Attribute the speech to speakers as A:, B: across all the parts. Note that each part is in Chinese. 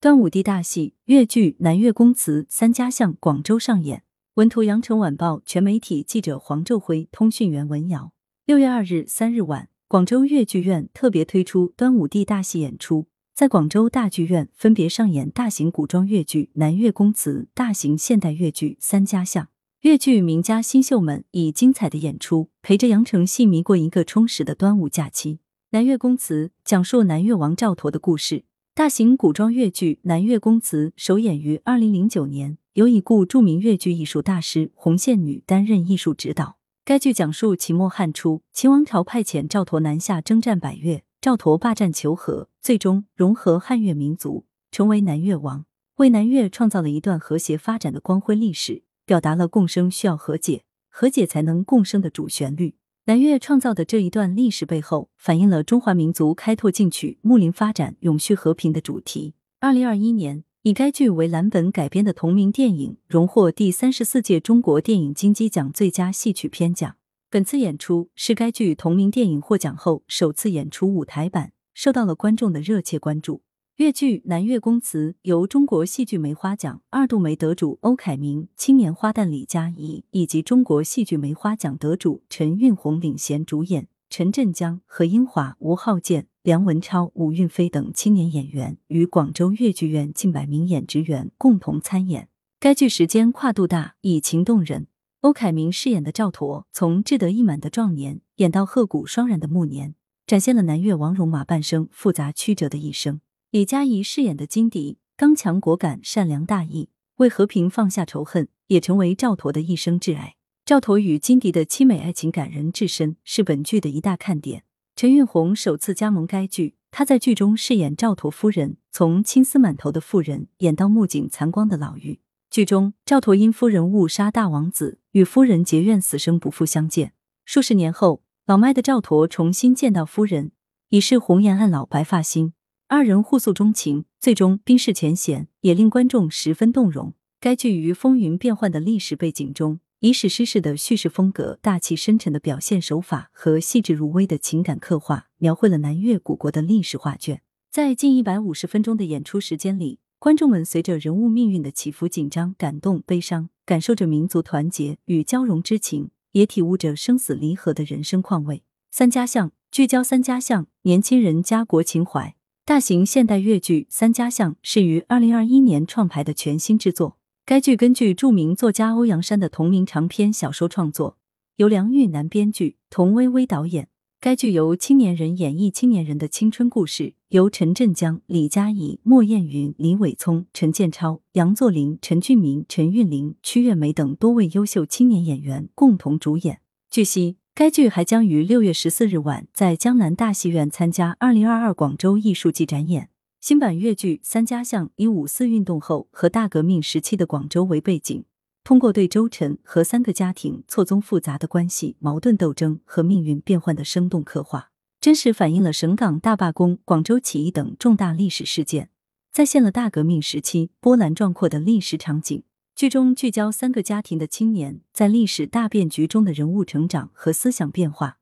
A: 端午地大戏越剧《南越宫词》三家巷广州上演。文图：羊城晚报全媒体记者黄昼辉，通讯员文瑶。六月二日、三日晚，广州越剧院特别推出端午地大戏演出，在广州大剧院分别上演大型古装越剧《南越宫词》、大型现代越剧《三家巷》。越剧名家新秀们以精彩的演出，陪着羊城戏迷过一个充实的端午假期。《南越宫词》讲述南越王赵佗的故事。大型古装越剧《南越宫词》首演于二零零九年，由已故著名越剧艺术大师红线女担任艺术指导。该剧讲述秦末汉初，秦王朝派遣赵佗南下征战百越，赵佗霸占求和，最终融合汉越民族，成为南越王，为南越创造了一段和谐发展的光辉历史。表达了共生需要和解，和解才能共生的主旋律。南越创造的这一段历史背后，反映了中华民族开拓进取、睦邻发展、永续和平的主题。二零二一年，以该剧为蓝本改编的同名电影荣获第三十四届中国电影金鸡奖最佳戏曲片奖。本次演出是该剧同名电影获奖后首次演出舞台版，受到了观众的热切关注。越剧《南越宫词》由中国戏剧梅花奖二度梅得主欧凯明、青年花旦李佳怡以及中国戏剧梅花奖得主陈韵红领衔主演，陈振江、何英华、吴浩建、梁文超、吴韵飞等青年演员与广州越剧院近百名演职员共同参演。该剧时间跨度大，以情动人。欧凯明饰演的赵佗，从志得意满的壮年演到鹤骨双然的暮年，展现了南越王戎马半生复杂曲折的一生。李佳怡饰演的金迪，刚强果敢、善良大义，为和平放下仇恨，也成为赵佗的一生挚爱。赵佗与金迪的凄美爱情感人至深，是本剧的一大看点。陈韵红首次加盟该剧，她在剧中饰演赵佗夫人，从青丝满头的妇人演到目景残光的老妪。剧中，赵佗因夫人误杀大王子，与夫人结怨，死生不复相见。数十年后，老迈的赵佗重新见到夫人，已是红颜暗老，白发新。二人互诉衷情，最终冰释前嫌，也令观众十分动容。该剧于风云变幻的历史背景中，以史诗式的叙事风格、大气深沉的表现手法和细致入微的情感刻画，描绘了南越古国的历史画卷。在近一百五十分钟的演出时间里，观众们随着人物命运的起伏，紧张、感动、悲伤，感受着民族团结与交融之情，也体悟着生死离合的人生况味。三家巷聚焦三家巷年轻人家国情怀。大型现代越剧《三家巷》是于二零二一年创排的全新制作。该剧根据著名作家欧阳山的同名长篇小说创作，由梁玉楠编剧，童薇薇导演。该剧由青年人演绎青年人的青春故事，由陈振江、李佳怡、莫艳云、李伟聪、陈建超、杨作霖、陈俊明、陈韵玲、曲月梅等多位优秀青年演员共同主演。据悉。该剧还将于六月十四日晚在江南大戏院参加二零二二广州艺术季展演。新版越剧《三家巷》以五四运动后和大革命时期的广州为背景，通过对周陈和三个家庭错综复杂的关系、矛盾斗争和命运变幻的生动刻画，真实反映了省港大罢工、广州起义等重大历史事件，再现了大革命时期波澜壮阔的历史场景。剧中聚焦三个家庭的青年在历史大变局中的人物成长和思想变化，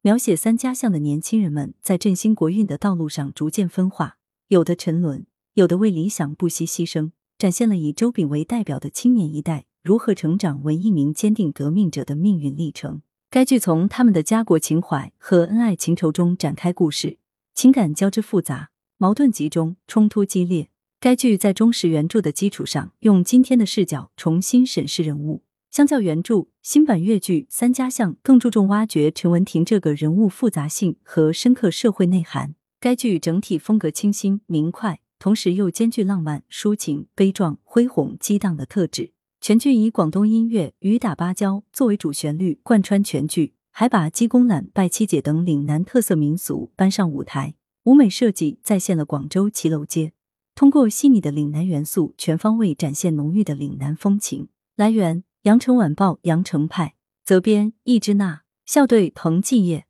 A: 描写三家巷的年轻人们在振兴国运的道路上逐渐分化，有的沉沦，有的为理想不惜牺牲，展现了以周炳为代表的青年一代如何成长为一名坚定革命者的命运历程。该剧从他们的家国情怀和恩爱情仇中展开故事，情感交织复杂，矛盾集中，冲突激烈。该剧在忠实原著的基础上，用今天的视角重新审视人物。相较原著，新版越剧《三家巷》更注重挖掘陈文婷这个人物复杂性和深刻社会内涵。该剧整体风格清新明快，同时又兼具浪漫、抒情、悲壮、恢宏、激荡的特质。全剧以广东音乐《雨打芭蕉》作为主旋律贯穿全剧，还把鸡公榄、拜七姐等岭南特色民俗搬上舞台，舞美设计再现了广州骑楼街。通过细腻的岭南元素，全方位展现浓郁的岭南风情。来源：羊城晚报羊城派，责编：易之娜，校对：彭继业。